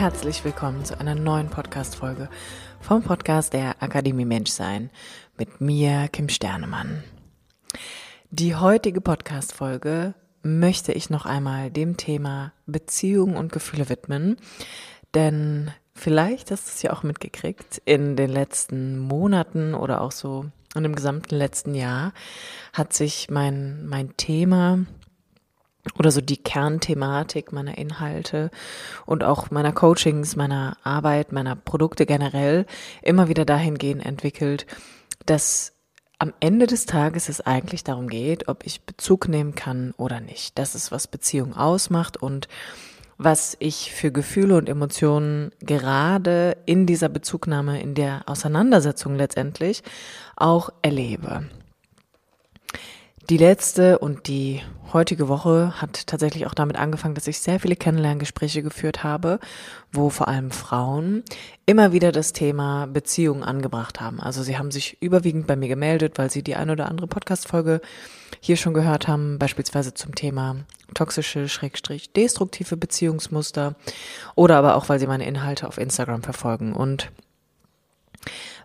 Herzlich willkommen zu einer neuen Podcast-Folge vom Podcast der Akademie Menschsein mit mir, Kim Sternemann. Die heutige Podcast-Folge möchte ich noch einmal dem Thema Beziehung und Gefühle widmen, denn vielleicht hast du es ja auch mitgekriegt, in den letzten Monaten oder auch so in dem gesamten letzten Jahr hat sich mein, mein Thema oder so die Kernthematik meiner Inhalte und auch meiner Coachings, meiner Arbeit, meiner Produkte generell immer wieder dahingehend entwickelt, dass am Ende des Tages es eigentlich darum geht, ob ich Bezug nehmen kann oder nicht. Das ist, was Beziehung ausmacht und was ich für Gefühle und Emotionen gerade in dieser Bezugnahme, in der Auseinandersetzung letztendlich auch erlebe. Die letzte und die heutige Woche hat tatsächlich auch damit angefangen, dass ich sehr viele Kennenlerngespräche geführt habe, wo vor allem Frauen immer wieder das Thema Beziehung angebracht haben. Also sie haben sich überwiegend bei mir gemeldet, weil sie die eine oder andere Podcast-Folge hier schon gehört haben, beispielsweise zum Thema toxische, schrägstrich, destruktive Beziehungsmuster oder aber auch, weil sie meine Inhalte auf Instagram verfolgen und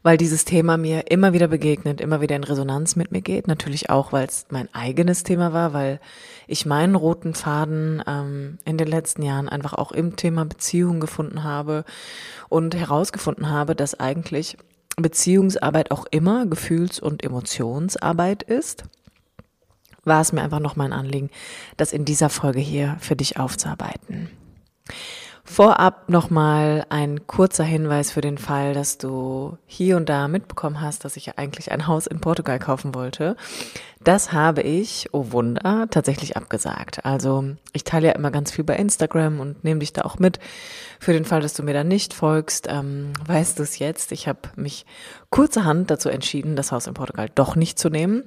weil dieses Thema mir immer wieder begegnet, immer wieder in Resonanz mit mir geht. Natürlich auch, weil es mein eigenes Thema war, weil ich meinen roten Faden ähm, in den letzten Jahren einfach auch im Thema Beziehung gefunden habe und herausgefunden habe, dass eigentlich Beziehungsarbeit auch immer Gefühls- und Emotionsarbeit ist war es mir einfach noch mein Anliegen, das in dieser Folge hier für dich aufzuarbeiten. Vorab nochmal ein kurzer Hinweis für den Fall, dass du hier und da mitbekommen hast, dass ich eigentlich ein Haus in Portugal kaufen wollte. Das habe ich, oh Wunder, tatsächlich abgesagt. Also ich teile ja immer ganz viel bei Instagram und nehme dich da auch mit. Für den Fall, dass du mir da nicht folgst, ähm, weißt du es jetzt. Ich habe mich kurzerhand dazu entschieden, das Haus in Portugal doch nicht zu nehmen.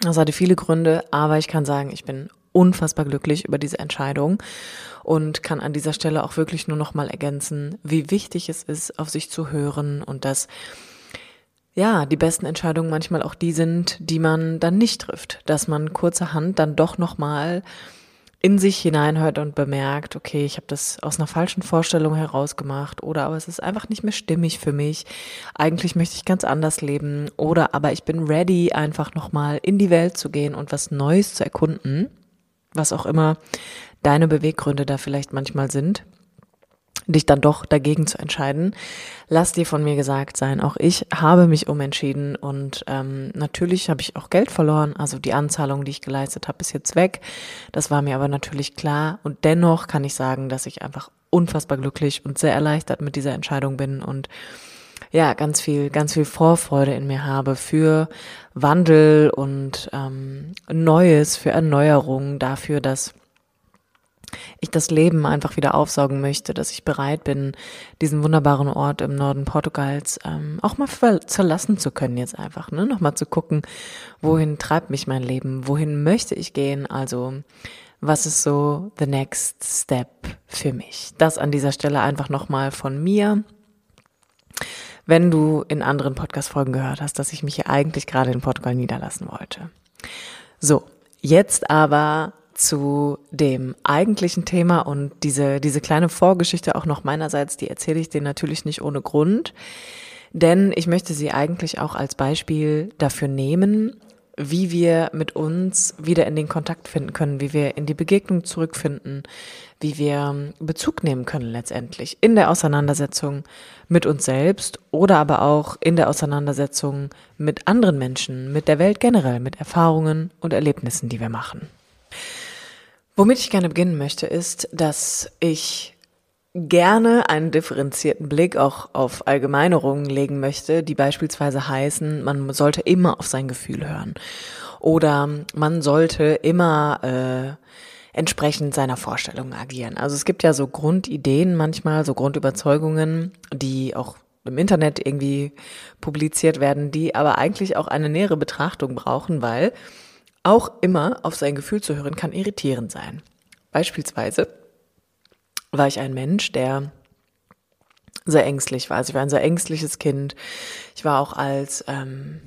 Das hatte viele Gründe, aber ich kann sagen, ich bin unfassbar glücklich über diese Entscheidung und kann an dieser Stelle auch wirklich nur noch mal ergänzen, wie wichtig es ist, auf sich zu hören und dass ja, die besten Entscheidungen manchmal auch die sind, die man dann nicht trifft, dass man kurzerhand dann doch noch mal in sich hineinhört und bemerkt, okay, ich habe das aus einer falschen Vorstellung herausgemacht oder aber es ist einfach nicht mehr stimmig für mich. Eigentlich möchte ich ganz anders leben oder aber ich bin ready, einfach nochmal in die Welt zu gehen und was Neues zu erkunden, was auch immer deine Beweggründe da vielleicht manchmal sind dich dann doch dagegen zu entscheiden. Lass dir von mir gesagt sein, auch ich habe mich umentschieden und ähm, natürlich habe ich auch Geld verloren. Also die Anzahlung, die ich geleistet habe, ist jetzt weg. Das war mir aber natürlich klar und dennoch kann ich sagen, dass ich einfach unfassbar glücklich und sehr erleichtert mit dieser Entscheidung bin und ja, ganz viel, ganz viel Vorfreude in mir habe für Wandel und ähm, Neues, für Erneuerung, dafür, dass ich das Leben einfach wieder aufsaugen möchte, dass ich bereit bin, diesen wunderbaren Ort im Norden Portugals ähm, auch mal verlassen zu können jetzt einfach, ne? Nochmal zu gucken, wohin treibt mich mein Leben, wohin möchte ich gehen, also was ist so the next step für mich? Das an dieser Stelle einfach nochmal von mir. Wenn du in anderen Podcast-Folgen gehört hast, dass ich mich hier eigentlich gerade in Portugal niederlassen wollte. So, jetzt aber zu dem eigentlichen Thema und diese, diese kleine Vorgeschichte auch noch meinerseits, die erzähle ich dir natürlich nicht ohne Grund, denn ich möchte sie eigentlich auch als Beispiel dafür nehmen, wie wir mit uns wieder in den Kontakt finden können, wie wir in die Begegnung zurückfinden, wie wir Bezug nehmen können letztendlich in der Auseinandersetzung mit uns selbst oder aber auch in der Auseinandersetzung mit anderen Menschen, mit der Welt generell, mit Erfahrungen und Erlebnissen, die wir machen. Womit ich gerne beginnen möchte, ist, dass ich gerne einen differenzierten Blick auch auf Allgemeinerungen legen möchte, die beispielsweise heißen, man sollte immer auf sein Gefühl hören oder man sollte immer äh, entsprechend seiner Vorstellungen agieren. Also es gibt ja so Grundideen manchmal, so Grundüberzeugungen, die auch im Internet irgendwie publiziert werden, die aber eigentlich auch eine nähere Betrachtung brauchen, weil auch immer auf sein Gefühl zu hören kann irritierend sein. Beispielsweise war ich ein Mensch, der sehr ängstlich war. Also ich war ein sehr ängstliches Kind. Ich war auch als ähm,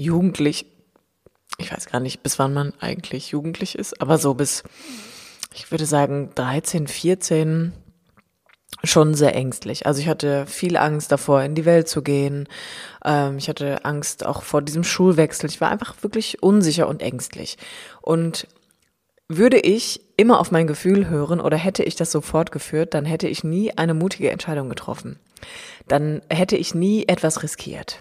Jugendlich, ich weiß gar nicht, bis wann man eigentlich jugendlich ist, aber so bis, ich würde sagen, 13, 14 schon sehr ängstlich. Also ich hatte viel Angst davor, in die Welt zu gehen. Ähm, ich hatte Angst auch vor diesem Schulwechsel. Ich war einfach wirklich unsicher und ängstlich. Und würde ich immer auf mein Gefühl hören oder hätte ich das so fortgeführt, dann hätte ich nie eine mutige Entscheidung getroffen. Dann hätte ich nie etwas riskiert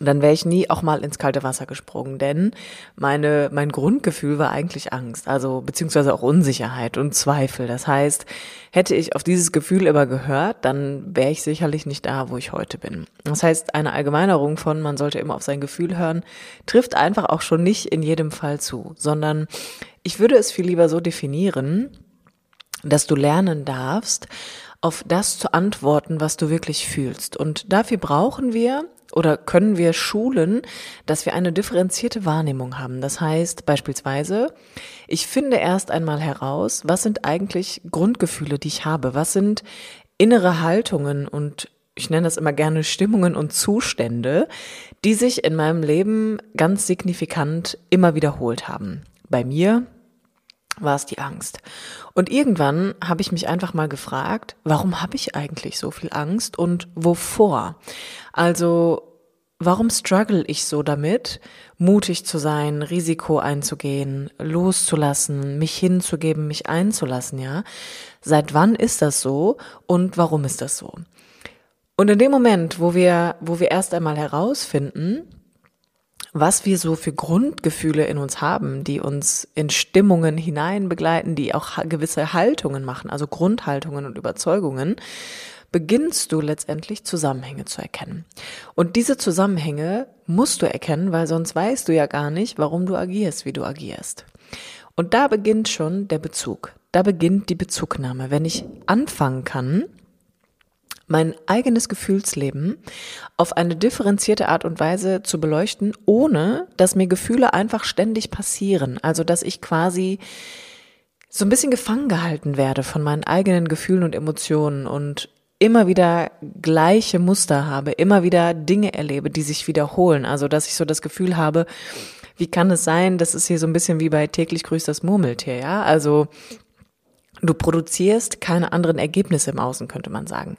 dann wäre ich nie auch mal ins kalte Wasser gesprungen, denn meine, mein Grundgefühl war eigentlich Angst, also beziehungsweise auch Unsicherheit und Zweifel. Das heißt, hätte ich auf dieses Gefühl immer gehört, dann wäre ich sicherlich nicht da, wo ich heute bin. Das heißt, eine Allgemeinerung von man sollte immer auf sein Gefühl hören, trifft einfach auch schon nicht in jedem Fall zu, sondern ich würde es viel lieber so definieren, dass du lernen darfst, auf das zu antworten, was du wirklich fühlst. Und dafür brauchen wir oder können wir schulen, dass wir eine differenzierte Wahrnehmung haben. Das heißt beispielsweise, ich finde erst einmal heraus, was sind eigentlich Grundgefühle, die ich habe? Was sind innere Haltungen und ich nenne das immer gerne Stimmungen und Zustände, die sich in meinem Leben ganz signifikant immer wiederholt haben. Bei mir war es die Angst. Und irgendwann habe ich mich einfach mal gefragt, warum habe ich eigentlich so viel Angst und wovor? Also, warum struggle ich so damit, mutig zu sein, Risiko einzugehen, loszulassen, mich hinzugeben, mich einzulassen, ja? Seit wann ist das so und warum ist das so? Und in dem Moment, wo wir, wo wir erst einmal herausfinden, was wir so für Grundgefühle in uns haben, die uns in Stimmungen hinein begleiten, die auch gewisse Haltungen machen, also Grundhaltungen und Überzeugungen, beginnst du letztendlich Zusammenhänge zu erkennen. Und diese Zusammenhänge musst du erkennen, weil sonst weißt du ja gar nicht, warum du agierst, wie du agierst. Und da beginnt schon der Bezug. Da beginnt die Bezugnahme. Wenn ich anfangen kann, mein eigenes Gefühlsleben auf eine differenzierte Art und Weise zu beleuchten, ohne dass mir Gefühle einfach ständig passieren. Also dass ich quasi so ein bisschen gefangen gehalten werde von meinen eigenen Gefühlen und Emotionen und immer wieder gleiche Muster habe, immer wieder Dinge erlebe, die sich wiederholen. Also dass ich so das Gefühl habe, wie kann es sein, das ist hier so ein bisschen wie bei täglich grüßt das Murmeltier, ja? Also Du produzierst keine anderen Ergebnisse im Außen, könnte man sagen.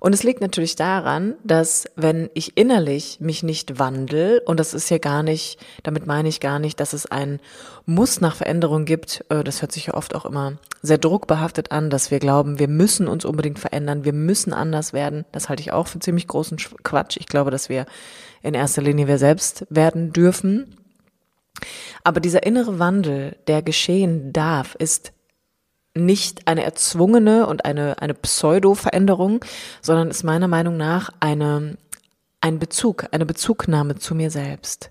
Und es liegt natürlich daran, dass wenn ich innerlich mich nicht wandel, und das ist ja gar nicht, damit meine ich gar nicht, dass es ein Muss nach Veränderung gibt, äh, das hört sich ja oft auch immer sehr druckbehaftet an, dass wir glauben, wir müssen uns unbedingt verändern, wir müssen anders werden. Das halte ich auch für ziemlich großen Quatsch. Ich glaube, dass wir in erster Linie wir selbst werden dürfen. Aber dieser innere Wandel, der geschehen darf, ist nicht eine erzwungene und eine, eine Pseudo-Veränderung, sondern ist meiner Meinung nach eine, ein Bezug, eine Bezugnahme zu mir selbst.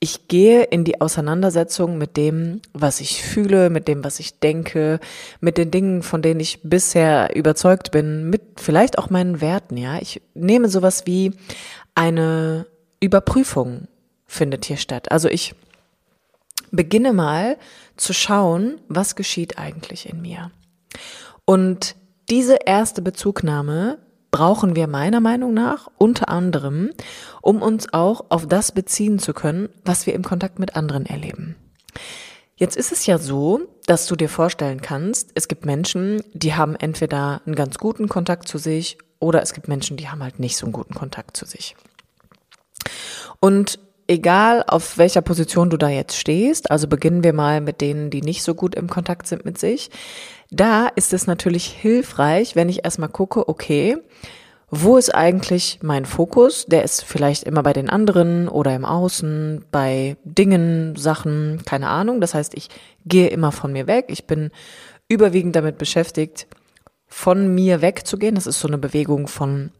Ich gehe in die Auseinandersetzung mit dem, was ich fühle, mit dem, was ich denke, mit den Dingen, von denen ich bisher überzeugt bin, mit vielleicht auch meinen Werten, ja. Ich nehme sowas wie eine Überprüfung findet hier statt. Also ich beginne mal zu schauen, was geschieht eigentlich in mir. Und diese erste Bezugnahme brauchen wir meiner Meinung nach unter anderem, um uns auch auf das beziehen zu können, was wir im Kontakt mit anderen erleben. Jetzt ist es ja so, dass du dir vorstellen kannst, es gibt Menschen, die haben entweder einen ganz guten Kontakt zu sich oder es gibt Menschen, die haben halt nicht so einen guten Kontakt zu sich. Und egal auf welcher Position du da jetzt stehst, also beginnen wir mal mit denen, die nicht so gut im Kontakt sind mit sich, da ist es natürlich hilfreich, wenn ich erstmal gucke, okay, wo ist eigentlich mein Fokus? Der ist vielleicht immer bei den anderen oder im Außen, bei Dingen, Sachen, keine Ahnung. Das heißt, ich gehe immer von mir weg. Ich bin überwiegend damit beschäftigt, von mir wegzugehen. Das ist so eine Bewegung von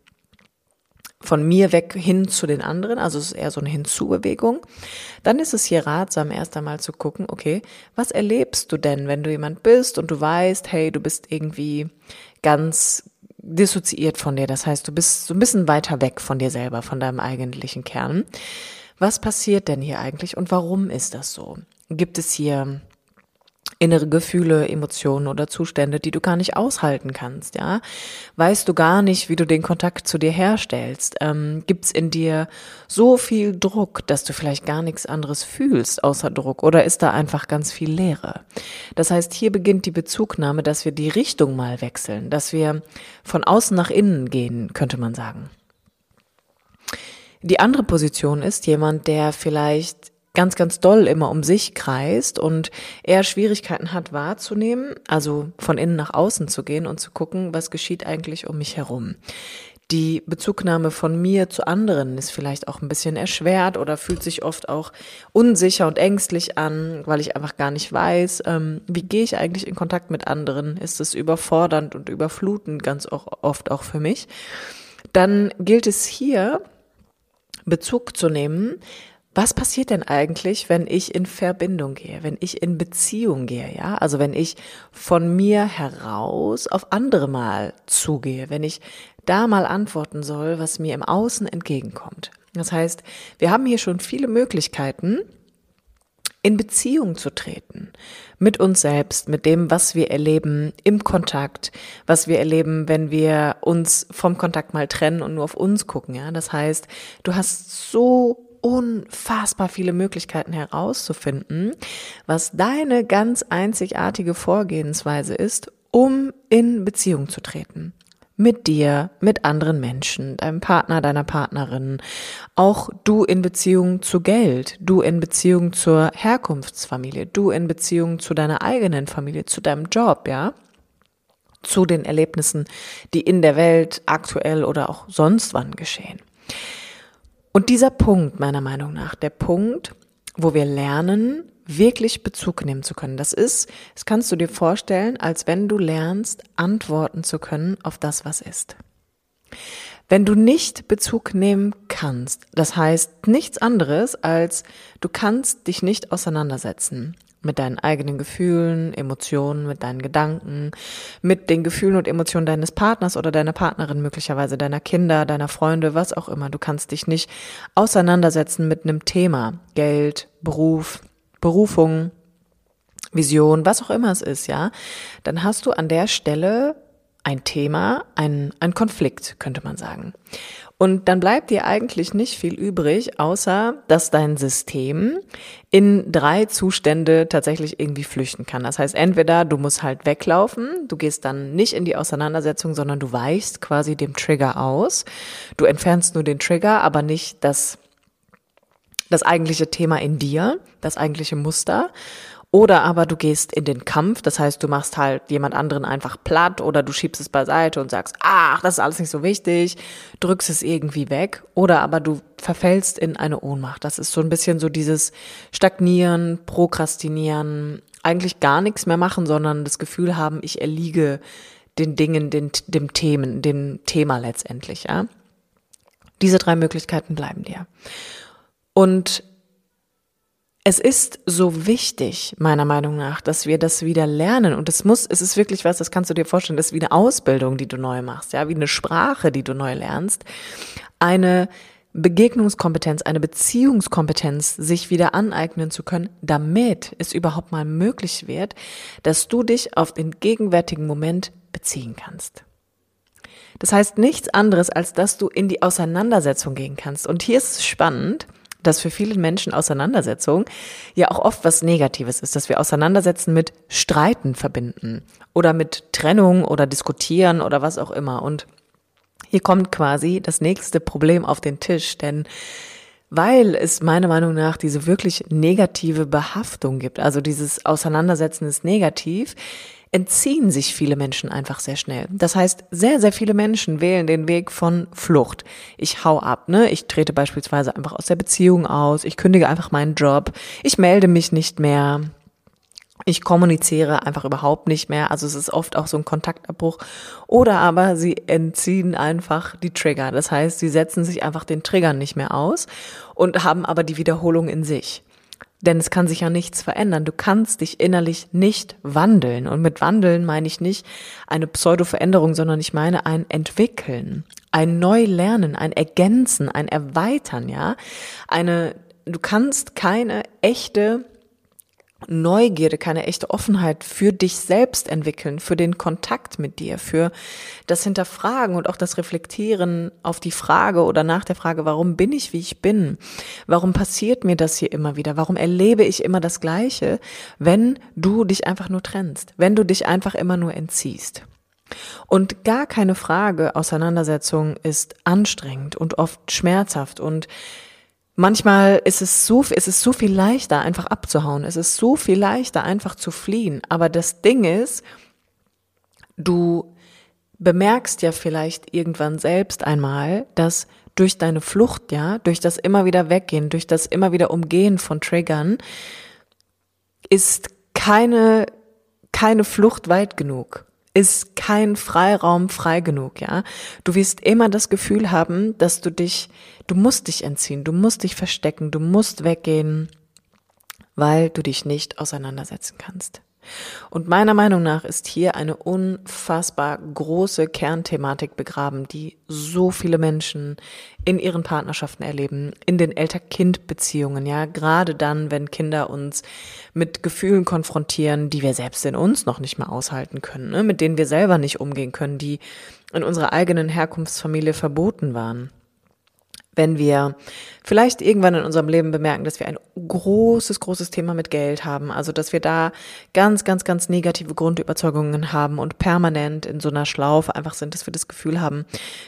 von mir weg hin zu den anderen, also es ist eher so eine Hinzubewegung, dann ist es hier ratsam, erst einmal zu gucken, okay, was erlebst du denn, wenn du jemand bist und du weißt, hey, du bist irgendwie ganz dissoziiert von dir, das heißt, du bist so ein bisschen weiter weg von dir selber, von deinem eigentlichen Kern. Was passiert denn hier eigentlich und warum ist das so? Gibt es hier innere Gefühle, Emotionen oder Zustände, die du gar nicht aushalten kannst, ja? Weißt du gar nicht, wie du den Kontakt zu dir herstellst? Ähm, Gibt es in dir so viel Druck, dass du vielleicht gar nichts anderes fühlst außer Druck? Oder ist da einfach ganz viel Leere? Das heißt, hier beginnt die Bezugnahme, dass wir die Richtung mal wechseln, dass wir von außen nach innen gehen, könnte man sagen. Die andere Position ist jemand, der vielleicht ganz, ganz doll immer um sich kreist und eher Schwierigkeiten hat wahrzunehmen, also von innen nach außen zu gehen und zu gucken, was geschieht eigentlich um mich herum. Die Bezugnahme von mir zu anderen ist vielleicht auch ein bisschen erschwert oder fühlt sich oft auch unsicher und ängstlich an, weil ich einfach gar nicht weiß, ähm, wie gehe ich eigentlich in Kontakt mit anderen? Ist es überfordernd und überflutend ganz oft auch für mich? Dann gilt es hier, Bezug zu nehmen was passiert denn eigentlich, wenn ich in Verbindung gehe, wenn ich in Beziehung gehe, ja? Also wenn ich von mir heraus auf andere mal zugehe, wenn ich da mal antworten soll, was mir im Außen entgegenkommt. Das heißt, wir haben hier schon viele Möglichkeiten, in Beziehung zu treten mit uns selbst, mit dem, was wir erleben im Kontakt, was wir erleben, wenn wir uns vom Kontakt mal trennen und nur auf uns gucken, ja. Das heißt, du hast so unfassbar viele Möglichkeiten herauszufinden, was deine ganz einzigartige Vorgehensweise ist, um in Beziehung zu treten. Mit dir, mit anderen Menschen, deinem Partner, deiner Partnerin, auch du in Beziehung zu Geld, du in Beziehung zur Herkunftsfamilie, du in Beziehung zu deiner eigenen Familie, zu deinem Job, ja? Zu den Erlebnissen, die in der Welt aktuell oder auch sonst wann geschehen. Und dieser Punkt, meiner Meinung nach, der Punkt, wo wir lernen, wirklich Bezug nehmen zu können. Das ist, das kannst du dir vorstellen, als wenn du lernst, antworten zu können auf das, was ist. Wenn du nicht Bezug nehmen kannst, das heißt nichts anderes als du kannst dich nicht auseinandersetzen mit deinen eigenen Gefühlen, Emotionen, mit deinen Gedanken, mit den Gefühlen und Emotionen deines Partners oder deiner Partnerin, möglicherweise deiner Kinder, deiner Freunde, was auch immer. Du kannst dich nicht auseinandersetzen mit einem Thema, Geld, Beruf, Berufung, Vision, was auch immer es ist, ja. Dann hast du an der Stelle ein Thema, ein, ein Konflikt, könnte man sagen. Und dann bleibt dir eigentlich nicht viel übrig, außer dass dein System in drei Zustände tatsächlich irgendwie flüchten kann. Das heißt, entweder du musst halt weglaufen, du gehst dann nicht in die Auseinandersetzung, sondern du weichst quasi dem Trigger aus. Du entfernst nur den Trigger, aber nicht das, das eigentliche Thema in dir, das eigentliche Muster. Oder aber du gehst in den Kampf, das heißt, du machst halt jemand anderen einfach platt oder du schiebst es beiseite und sagst, ach, das ist alles nicht so wichtig, drückst es irgendwie weg. Oder aber du verfällst in eine Ohnmacht. Das ist so ein bisschen so dieses Stagnieren, Prokrastinieren, eigentlich gar nichts mehr machen, sondern das Gefühl haben, ich erliege den Dingen, den, dem Themen, dem Thema letztendlich, ja. Diese drei Möglichkeiten bleiben dir. Und es ist so wichtig, meiner Meinung nach, dass wir das wieder lernen. Und es muss, es ist wirklich was, das kannst du dir vorstellen, das ist wie eine Ausbildung, die du neu machst, ja, wie eine Sprache, die du neu lernst. Eine Begegnungskompetenz, eine Beziehungskompetenz sich wieder aneignen zu können, damit es überhaupt mal möglich wird, dass du dich auf den gegenwärtigen Moment beziehen kannst. Das heißt nichts anderes, als dass du in die Auseinandersetzung gehen kannst. Und hier ist es spannend, dass für viele Menschen Auseinandersetzung ja auch oft was Negatives ist, dass wir Auseinandersetzen mit Streiten verbinden oder mit Trennung oder Diskutieren oder was auch immer. Und hier kommt quasi das nächste Problem auf den Tisch, denn weil es meiner Meinung nach diese wirklich negative Behaftung gibt, also dieses Auseinandersetzen ist negativ, entziehen sich viele Menschen einfach sehr schnell. Das heißt, sehr, sehr viele Menschen wählen den Weg von Flucht. Ich hau ab, ne? Ich trete beispielsweise einfach aus der Beziehung aus, ich kündige einfach meinen Job, ich melde mich nicht mehr. Ich kommuniziere einfach überhaupt nicht mehr. Also es ist oft auch so ein Kontaktabbruch. Oder aber sie entziehen einfach die Trigger. Das heißt, sie setzen sich einfach den Triggern nicht mehr aus und haben aber die Wiederholung in sich. Denn es kann sich ja nichts verändern. Du kannst dich innerlich nicht wandeln. Und mit wandeln meine ich nicht eine Pseudo-Veränderung, sondern ich meine ein Entwickeln, ein Neulernen, ein Ergänzen, ein Erweitern, ja. Eine, du kannst keine echte Neugierde, keine echte Offenheit für dich selbst entwickeln, für den Kontakt mit dir, für das Hinterfragen und auch das Reflektieren auf die Frage oder nach der Frage, warum bin ich, wie ich bin? Warum passiert mir das hier immer wieder? Warum erlebe ich immer das Gleiche, wenn du dich einfach nur trennst, wenn du dich einfach immer nur entziehst? Und gar keine Frage, Auseinandersetzung ist anstrengend und oft schmerzhaft und Manchmal ist es so, ist es so viel leichter, einfach abzuhauen. Es ist so viel leichter, einfach zu fliehen. Aber das Ding ist, du bemerkst ja vielleicht irgendwann selbst einmal, dass durch deine Flucht, ja, durch das immer wieder weggehen, durch das immer wieder umgehen von Triggern, ist keine, keine Flucht weit genug ist kein Freiraum frei genug, ja. Du wirst immer das Gefühl haben, dass du dich, du musst dich entziehen, du musst dich verstecken, du musst weggehen, weil du dich nicht auseinandersetzen kannst. Und meiner Meinung nach ist hier eine unfassbar große Kernthematik begraben, die so viele Menschen in ihren Partnerschaften erleben, in den Elter-Kind-Beziehungen, ja, gerade dann, wenn Kinder uns mit Gefühlen konfrontieren, die wir selbst in uns noch nicht mal aushalten können, ne, mit denen wir selber nicht umgehen können, die in unserer eigenen Herkunftsfamilie verboten waren wenn wir vielleicht irgendwann in unserem Leben bemerken, dass wir ein großes, großes Thema mit Geld haben, also dass wir da ganz, ganz, ganz negative Grundüberzeugungen haben und permanent in so einer Schlaufe einfach sind, dass wir das Gefühl haben,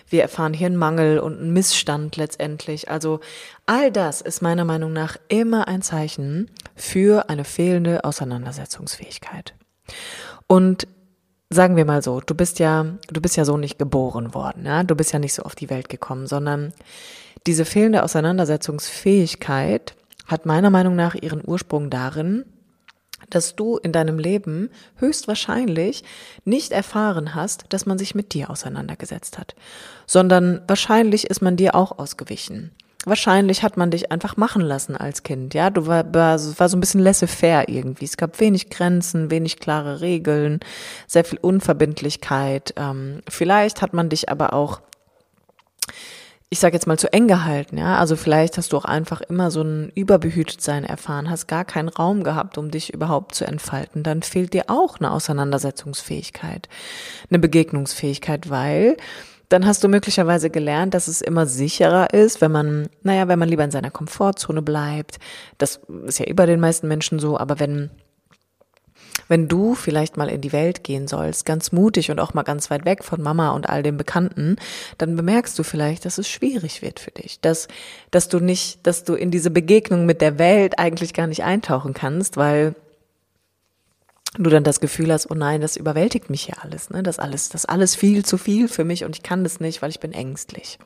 wir erfahren hier einen Mangel und einen Missstand letztendlich. Also all das ist meiner Meinung nach immer ein Zeichen für eine fehlende Auseinandersetzungsfähigkeit. Und sagen wir mal so, du bist ja, du bist ja so nicht geboren worden, ja? Du bist ja nicht so auf die Welt gekommen, sondern diese fehlende Auseinandersetzungsfähigkeit hat meiner Meinung nach ihren Ursprung darin, dass du in deinem Leben höchstwahrscheinlich nicht erfahren hast, dass man sich mit dir auseinandergesetzt hat, sondern wahrscheinlich ist man dir auch ausgewichen. Wahrscheinlich hat man dich einfach machen lassen als Kind, ja. Du war, war, war so ein bisschen laissez-faire irgendwie. Es gab wenig Grenzen, wenig klare Regeln, sehr viel Unverbindlichkeit. Ähm, vielleicht hat man dich aber auch ich sage jetzt mal zu eng gehalten, ja. Also vielleicht hast du auch einfach immer so ein Überbehütetsein erfahren, hast gar keinen Raum gehabt, um dich überhaupt zu entfalten. Dann fehlt dir auch eine Auseinandersetzungsfähigkeit, eine Begegnungsfähigkeit, weil dann hast du möglicherweise gelernt, dass es immer sicherer ist, wenn man, naja, wenn man lieber in seiner Komfortzone bleibt. Das ist ja über den meisten Menschen so, aber wenn wenn du vielleicht mal in die Welt gehen sollst, ganz mutig und auch mal ganz weit weg von Mama und all dem Bekannten, dann bemerkst du vielleicht, dass es schwierig wird für dich, dass, dass du nicht, dass du in diese Begegnung mit der Welt eigentlich gar nicht eintauchen kannst, weil du dann das Gefühl hast, oh nein, das überwältigt mich hier alles, ne? Das alles, das alles viel zu viel für mich und ich kann das nicht, weil ich bin ängstlich.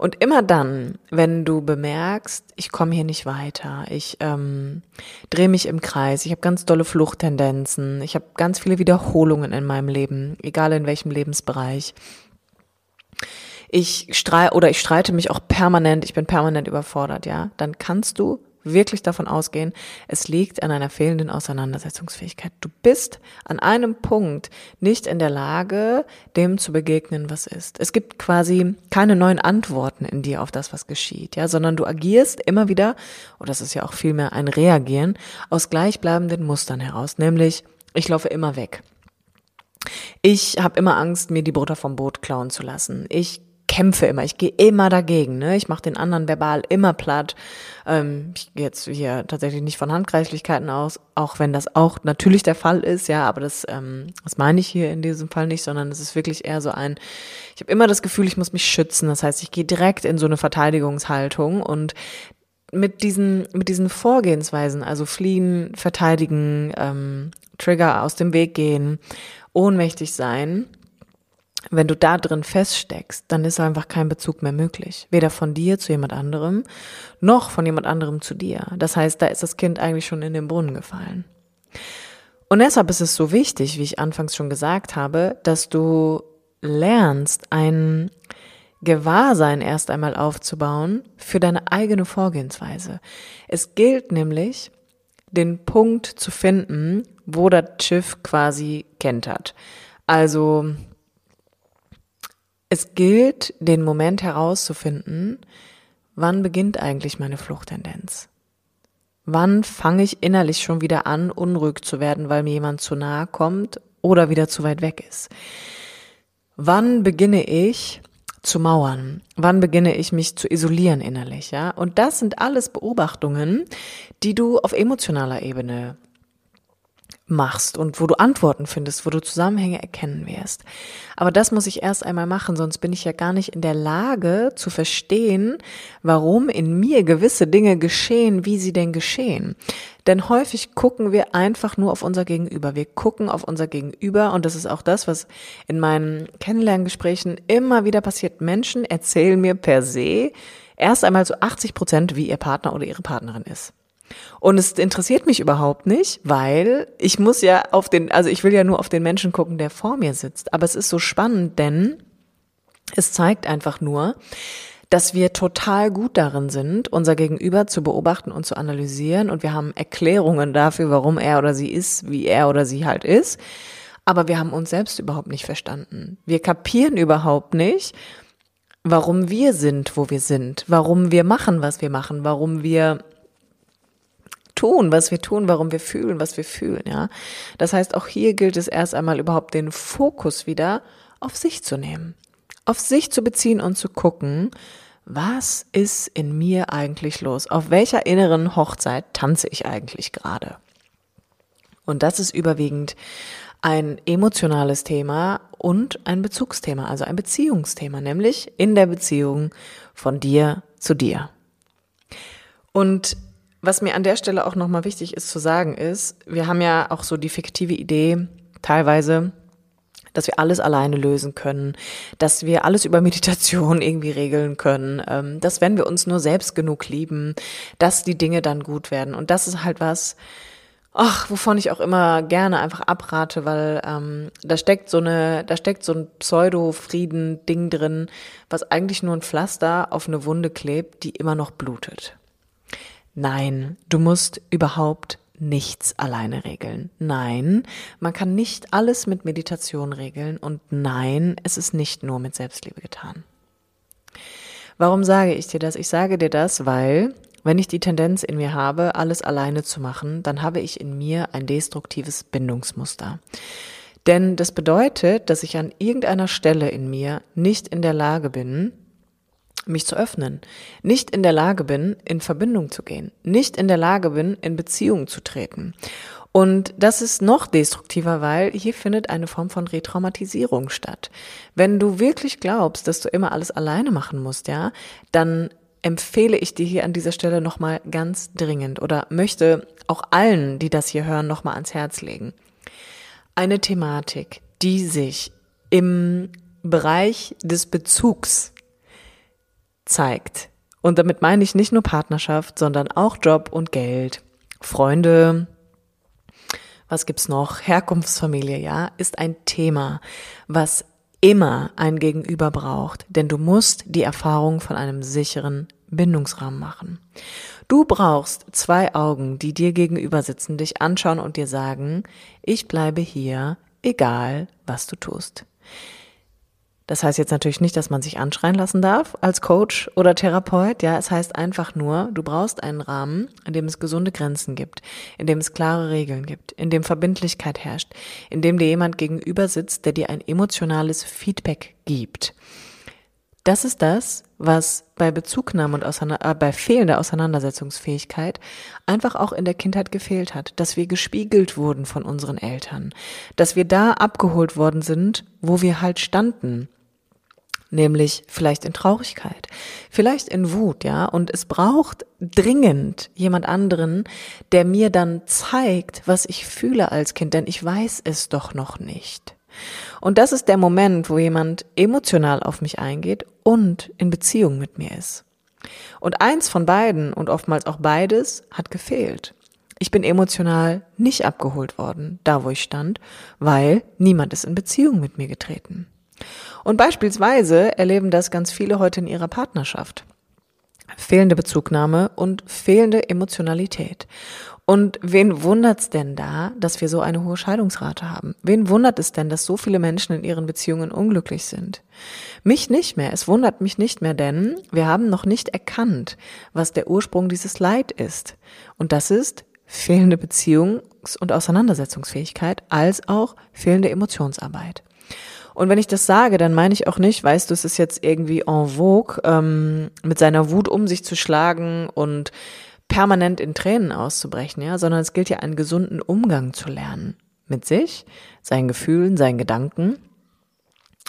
Und immer dann, wenn du bemerkst, ich komme hier nicht weiter, ich ähm, drehe mich im Kreis, ich habe ganz dolle Fluchttendenzen, ich habe ganz viele Wiederholungen in meinem Leben, egal in welchem Lebensbereich. Ich streite oder ich streite mich auch permanent, ich bin permanent überfordert, ja, dann kannst du wirklich davon ausgehen, es liegt an einer fehlenden Auseinandersetzungsfähigkeit. Du bist an einem Punkt nicht in der Lage, dem zu begegnen, was ist. Es gibt quasi keine neuen Antworten in dir auf das, was geschieht, ja, sondern du agierst immer wieder, und das ist ja auch vielmehr ein Reagieren, aus gleichbleibenden Mustern heraus, nämlich ich laufe immer weg. Ich habe immer Angst, mir die Butter vom Boot klauen zu lassen. Ich kämpfe immer, ich gehe immer dagegen, ne? Ich mache den anderen verbal immer platt. Ähm, ich gehe jetzt hier tatsächlich nicht von Handgreiflichkeiten aus, auch wenn das auch natürlich der Fall ist, ja, aber das, ähm, das meine ich hier in diesem Fall nicht, sondern es ist wirklich eher so ein, ich habe immer das Gefühl, ich muss mich schützen. Das heißt, ich gehe direkt in so eine Verteidigungshaltung und mit diesen, mit diesen Vorgehensweisen, also fliehen, verteidigen, ähm, Trigger aus dem Weg gehen, ohnmächtig sein, wenn du da drin feststeckst, dann ist einfach kein Bezug mehr möglich. Weder von dir zu jemand anderem, noch von jemand anderem zu dir. Das heißt, da ist das Kind eigentlich schon in den Brunnen gefallen. Und deshalb ist es so wichtig, wie ich anfangs schon gesagt habe, dass du lernst, ein Gewahrsein erst einmal aufzubauen für deine eigene Vorgehensweise. Es gilt nämlich, den Punkt zu finden, wo das Schiff quasi kentert. Also es gilt, den Moment herauszufinden, wann beginnt eigentlich meine Fluchttendenz? Wann fange ich innerlich schon wieder an, unruhig zu werden, weil mir jemand zu nahe kommt oder wieder zu weit weg ist? Wann beginne ich zu mauern? Wann beginne ich mich zu isolieren innerlich, ja? Und das sind alles Beobachtungen, die du auf emotionaler Ebene machst und wo du Antworten findest, wo du Zusammenhänge erkennen wirst. Aber das muss ich erst einmal machen, sonst bin ich ja gar nicht in der Lage zu verstehen, warum in mir gewisse Dinge geschehen, wie sie denn geschehen. Denn häufig gucken wir einfach nur auf unser Gegenüber. Wir gucken auf unser Gegenüber und das ist auch das, was in meinen Kennenlerngesprächen immer wieder passiert. Menschen erzählen mir per se erst einmal zu 80 Prozent, wie ihr Partner oder ihre Partnerin ist. Und es interessiert mich überhaupt nicht, weil ich muss ja auf den, also ich will ja nur auf den Menschen gucken, der vor mir sitzt. Aber es ist so spannend, denn es zeigt einfach nur, dass wir total gut darin sind, unser Gegenüber zu beobachten und zu analysieren. Und wir haben Erklärungen dafür, warum er oder sie ist, wie er oder sie halt ist. Aber wir haben uns selbst überhaupt nicht verstanden. Wir kapieren überhaupt nicht, warum wir sind, wo wir sind, warum wir machen, was wir machen, warum wir tun, was wir tun, warum wir fühlen, was wir fühlen, ja. Das heißt, auch hier gilt es erst einmal überhaupt den Fokus wieder auf sich zu nehmen, auf sich zu beziehen und zu gucken, was ist in mir eigentlich los? Auf welcher inneren Hochzeit tanze ich eigentlich gerade? Und das ist überwiegend ein emotionales Thema und ein Bezugsthema, also ein Beziehungsthema, nämlich in der Beziehung von dir zu dir. Und was mir an der Stelle auch nochmal wichtig ist zu sagen ist, wir haben ja auch so die fiktive Idee, teilweise, dass wir alles alleine lösen können, dass wir alles über Meditation irgendwie regeln können, ähm, dass wenn wir uns nur selbst genug lieben, dass die Dinge dann gut werden. Und das ist halt was, ach, wovon ich auch immer gerne einfach abrate, weil ähm, da steckt so eine, da steckt so ein Pseudo-Frieden-Ding drin, was eigentlich nur ein Pflaster auf eine Wunde klebt, die immer noch blutet. Nein, du musst überhaupt nichts alleine regeln. Nein, man kann nicht alles mit Meditation regeln und nein, es ist nicht nur mit Selbstliebe getan. Warum sage ich dir das? Ich sage dir das, weil wenn ich die Tendenz in mir habe, alles alleine zu machen, dann habe ich in mir ein destruktives Bindungsmuster. Denn das bedeutet, dass ich an irgendeiner Stelle in mir nicht in der Lage bin, mich zu öffnen, nicht in der Lage bin, in Verbindung zu gehen, nicht in der Lage bin, in Beziehung zu treten. Und das ist noch destruktiver, weil hier findet eine Form von Retraumatisierung statt. Wenn du wirklich glaubst, dass du immer alles alleine machen musst, ja, dann empfehle ich dir hier an dieser Stelle nochmal ganz dringend oder möchte auch allen, die das hier hören, nochmal ans Herz legen. Eine Thematik, die sich im Bereich des Bezugs zeigt. Und damit meine ich nicht nur Partnerschaft, sondern auch Job und Geld, Freunde, was gibt's noch? Herkunftsfamilie, ja, ist ein Thema, was immer ein Gegenüber braucht, denn du musst die Erfahrung von einem sicheren Bindungsrahmen machen. Du brauchst zwei Augen, die dir gegenüber sitzen, dich anschauen und dir sagen, ich bleibe hier, egal was du tust. Das heißt jetzt natürlich nicht, dass man sich anschreien lassen darf als Coach oder Therapeut. Ja, es heißt einfach nur, du brauchst einen Rahmen, in dem es gesunde Grenzen gibt, in dem es klare Regeln gibt, in dem Verbindlichkeit herrscht, in dem dir jemand gegenüber sitzt, der dir ein emotionales Feedback gibt. Das ist das, was bei Bezugnahme und äh, bei fehlender Auseinandersetzungsfähigkeit einfach auch in der Kindheit gefehlt hat, dass wir gespiegelt wurden von unseren Eltern, dass wir da abgeholt worden sind, wo wir halt standen, nämlich vielleicht in Traurigkeit, vielleicht in Wut, ja, und es braucht dringend jemand anderen, der mir dann zeigt, was ich fühle als Kind, denn ich weiß es doch noch nicht. Und das ist der Moment, wo jemand emotional auf mich eingeht und in Beziehung mit mir ist. Und eins von beiden und oftmals auch beides hat gefehlt. Ich bin emotional nicht abgeholt worden, da wo ich stand, weil niemand ist in Beziehung mit mir getreten. Und beispielsweise erleben das ganz viele heute in ihrer Partnerschaft. Fehlende Bezugnahme und fehlende Emotionalität. Und wen wundert's denn da, dass wir so eine hohe Scheidungsrate haben? Wen wundert es denn, dass so viele Menschen in ihren Beziehungen unglücklich sind? Mich nicht mehr. Es wundert mich nicht mehr, denn wir haben noch nicht erkannt, was der Ursprung dieses Leid ist. Und das ist fehlende Beziehungs- und Auseinandersetzungsfähigkeit als auch fehlende Emotionsarbeit. Und wenn ich das sage, dann meine ich auch nicht, weißt du, es ist jetzt irgendwie en vogue, ähm, mit seiner Wut um sich zu schlagen und permanent in Tränen auszubrechen, ja, sondern es gilt ja einen gesunden Umgang zu lernen mit sich, seinen Gefühlen, seinen Gedanken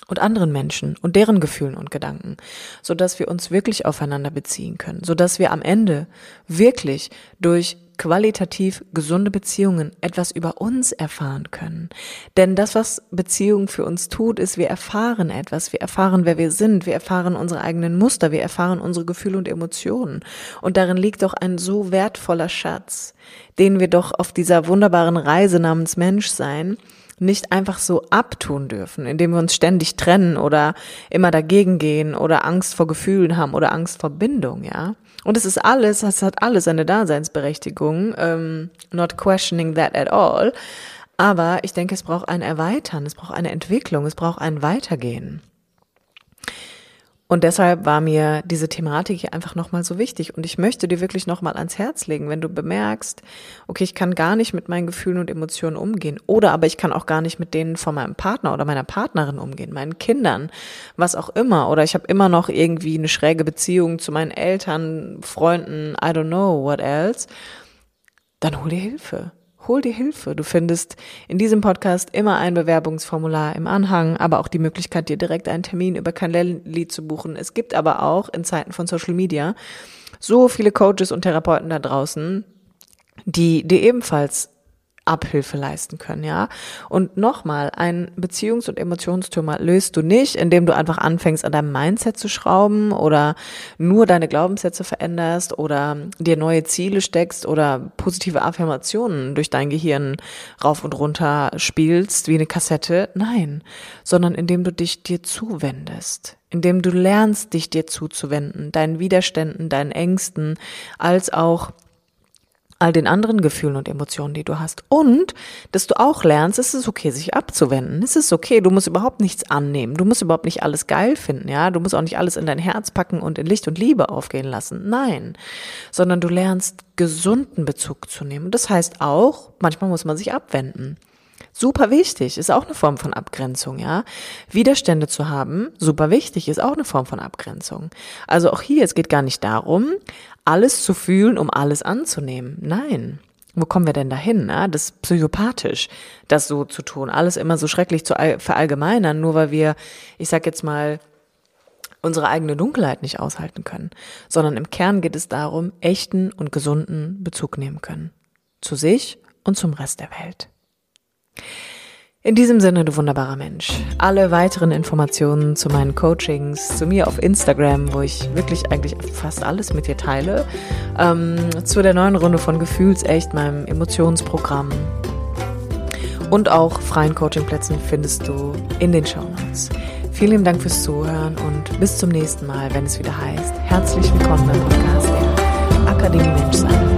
und anderen Menschen und deren Gefühlen und Gedanken, so dass wir uns wirklich aufeinander beziehen können, so dass wir am Ende wirklich durch qualitativ gesunde Beziehungen etwas über uns erfahren können. Denn das, was Beziehung für uns tut, ist, wir erfahren etwas. Wir erfahren, wer wir sind. Wir erfahren unsere eigenen Muster. Wir erfahren unsere Gefühle und Emotionen. Und darin liegt doch ein so wertvoller Schatz, den wir doch auf dieser wunderbaren Reise namens Menschsein nicht einfach so abtun dürfen, indem wir uns ständig trennen oder immer dagegen gehen oder Angst vor Gefühlen haben oder Angst vor Bindung, ja. Und es ist alles, es hat alles eine Daseinsberechtigung, ähm, not questioning that at all. Aber ich denke, es braucht ein Erweitern, es braucht eine Entwicklung, es braucht ein Weitergehen. Und deshalb war mir diese Thematik hier einfach nochmal so wichtig. Und ich möchte dir wirklich nochmal ans Herz legen, wenn du bemerkst, okay, ich kann gar nicht mit meinen Gefühlen und Emotionen umgehen. Oder aber ich kann auch gar nicht mit denen von meinem Partner oder meiner Partnerin umgehen, meinen Kindern, was auch immer. Oder ich habe immer noch irgendwie eine schräge Beziehung zu meinen Eltern, Freunden, I don't know, what else. Dann hol dir Hilfe hol dir Hilfe. Du findest in diesem Podcast immer ein Bewerbungsformular im Anhang, aber auch die Möglichkeit, dir direkt einen Termin über Calendly zu buchen. Es gibt aber auch in Zeiten von Social Media so viele Coaches und Therapeuten da draußen, die dir ebenfalls Abhilfe leisten können, ja. Und nochmal, ein Beziehungs- und Emotionstürmer löst du nicht, indem du einfach anfängst, an deinem Mindset zu schrauben oder nur deine Glaubenssätze veränderst oder dir neue Ziele steckst oder positive Affirmationen durch dein Gehirn rauf und runter spielst, wie eine Kassette. Nein, sondern indem du dich dir zuwendest indem du lernst, dich dir zuzuwenden, deinen Widerständen, deinen Ängsten, als auch all den anderen Gefühlen und Emotionen, die du hast. Und, dass du auch lernst, es ist okay, sich abzuwenden. Es ist okay, du musst überhaupt nichts annehmen. Du musst überhaupt nicht alles geil finden, ja. Du musst auch nicht alles in dein Herz packen und in Licht und Liebe aufgehen lassen. Nein. Sondern du lernst, gesunden Bezug zu nehmen. Das heißt auch, manchmal muss man sich abwenden. Super wichtig, ist auch eine Form von Abgrenzung, ja. Widerstände zu haben, super wichtig, ist auch eine Form von Abgrenzung. Also auch hier, es geht gar nicht darum, alles zu fühlen, um alles anzunehmen. Nein. Wo kommen wir denn dahin? Ne? Das ist psychopathisch, das so zu tun, alles immer so schrecklich zu verallgemeinern, nur weil wir, ich sag jetzt mal, unsere eigene Dunkelheit nicht aushalten können, sondern im Kern geht es darum, echten und gesunden Bezug nehmen können. Zu sich und zum Rest der Welt. In diesem Sinne, du wunderbarer Mensch. Alle weiteren Informationen zu meinen Coachings, zu mir auf Instagram, wo ich wirklich eigentlich fast alles mit dir teile, ähm, zu der neuen Runde von Gefühlsecht, meinem Emotionsprogramm und auch freien Coachingplätzen findest du in den Show Notes. Vielen Dank fürs Zuhören und bis zum nächsten Mal, wenn es wieder heißt, herzlich willkommen beim Podcast der Akademie Menschsein.